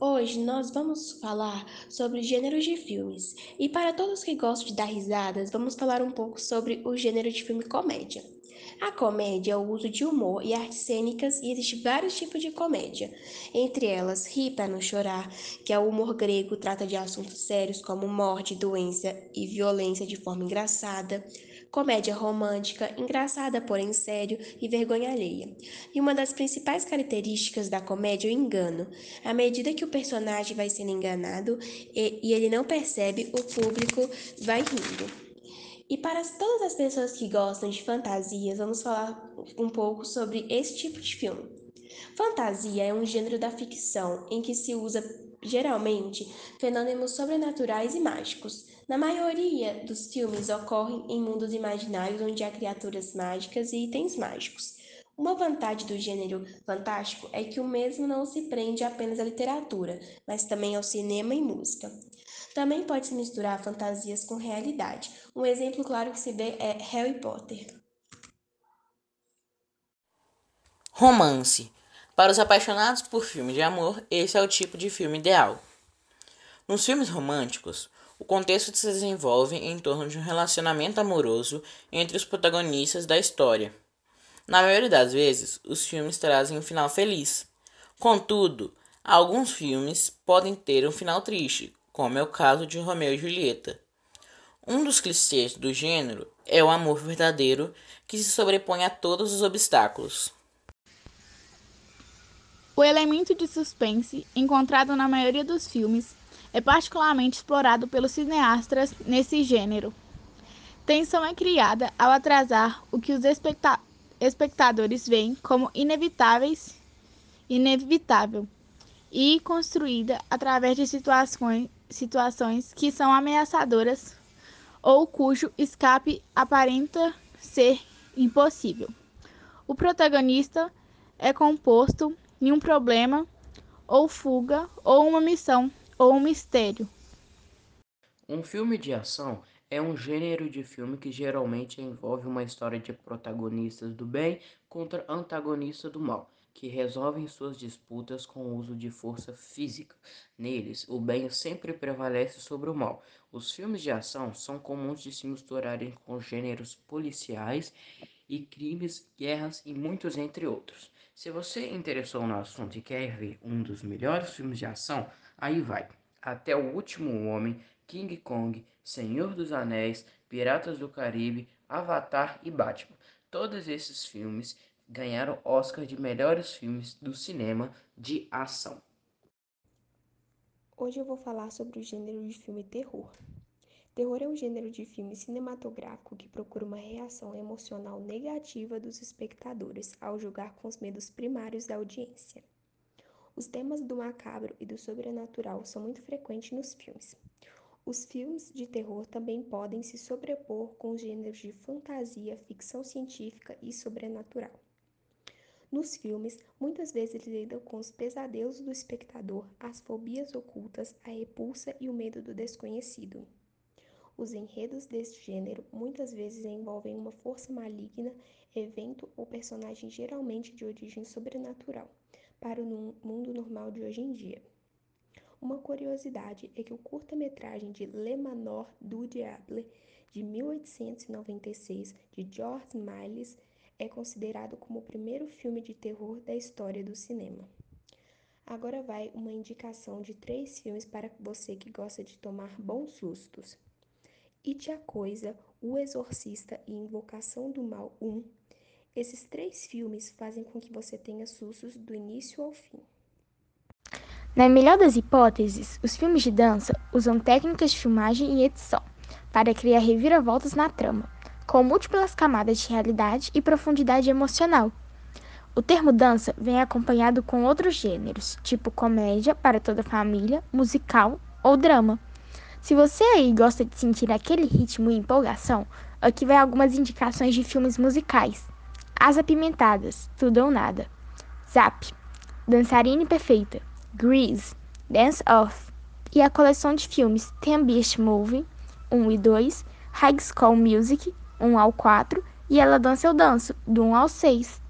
Hoje nós vamos falar sobre gêneros de filmes. E para todos que gostam de dar risadas, vamos falar um pouco sobre o gênero de filme comédia. A comédia é o uso de humor e artes cênicas e existem vários tipos de comédia. Entre elas, rir para não chorar, que é o humor grego, trata de assuntos sérios como morte, doença e violência de forma engraçada comédia romântica, engraçada porém sério e vergonha alheia. E uma das principais características da comédia é o engano. À medida que o personagem vai sendo enganado e, e ele não percebe, o público vai rindo. E para todas as pessoas que gostam de fantasias, vamos falar um pouco sobre esse tipo de filme. Fantasia é um gênero da ficção em que se usa geralmente fenômenos sobrenaturais e mágicos. Na maioria dos filmes ocorrem em mundos imaginários onde há criaturas mágicas e itens mágicos. Uma vantagem do gênero fantástico é que o mesmo não se prende apenas à literatura, mas também ao cinema e música. Também pode se misturar fantasias com realidade. Um exemplo claro que se vê é Harry Potter. Romance. Para os apaixonados por filmes de amor, esse é o tipo de filme ideal. Nos filmes românticos, o contexto se desenvolve em torno de um relacionamento amoroso entre os protagonistas da história. Na maioria das vezes, os filmes trazem um final feliz. Contudo, alguns filmes podem ter um final triste, como é o caso de Romeu e Julieta. Um dos clichês do gênero é o amor verdadeiro que se sobrepõe a todos os obstáculos. O elemento de suspense encontrado na maioria dos filmes é particularmente explorado pelos cineastas nesse gênero. Tensão é criada ao atrasar o que os especta espectadores veem como inevitáveis, inevitável e construída através de situações, situações que são ameaçadoras ou cujo escape aparenta ser impossível. O protagonista é composto em um problema ou fuga ou uma missão ou um mistério. Um filme de ação é um gênero de filme que geralmente envolve uma história de protagonistas do bem contra antagonistas do mal, que resolvem suas disputas com o uso de força física. Neles, o bem sempre prevalece sobre o mal. Os filmes de ação são comuns de se misturarem com gêneros policiais e crimes, guerras e muitos entre outros. Se você interessou no assunto e quer ver um dos melhores filmes de ação, Aí vai. Até o Último Homem, King Kong, Senhor dos Anéis, Piratas do Caribe, Avatar e Batman. Todos esses filmes ganharam Oscar de melhores filmes do cinema de ação. Hoje eu vou falar sobre o gênero de filme terror. Terror é um gênero de filme cinematográfico que procura uma reação emocional negativa dos espectadores ao julgar com os medos primários da audiência. Os temas do macabro e do sobrenatural são muito frequentes nos filmes. Os filmes de terror também podem se sobrepor com os gêneros de fantasia, ficção científica e sobrenatural. Nos filmes, muitas vezes lidam com os pesadelos do espectador, as fobias ocultas, a repulsa e o medo do desconhecido. Os enredos deste gênero muitas vezes envolvem uma força maligna, evento ou personagem geralmente de origem sobrenatural para o mundo normal de hoje em dia. Uma curiosidade é que o curta-metragem de Le Manoir du Diable, de 1896, de George Miles, é considerado como o primeiro filme de terror da história do cinema. Agora vai uma indicação de três filmes para você que gosta de tomar bons sustos. It a Coisa, O Exorcista e Invocação do Mal 1 esses três filmes fazem com que você tenha sustos do início ao fim. Na melhor das hipóteses, os filmes de dança usam técnicas de filmagem e edição para criar reviravoltas na trama, com múltiplas camadas de realidade e profundidade emocional. O termo dança vem acompanhado com outros gêneros, tipo comédia para toda a família, musical ou drama. Se você aí gosta de sentir aquele ritmo e empolgação, aqui vai algumas indicações de filmes musicais. As Apimentadas, Tudo ou Nada. Zap, Dançarina Perfeita, Grease, Dance Off e a coleção de filmes Ten Beast Movie 1 e 2, High School Music 1 ao 4 e Ela Dança Eu Danço, do 1 ao 6.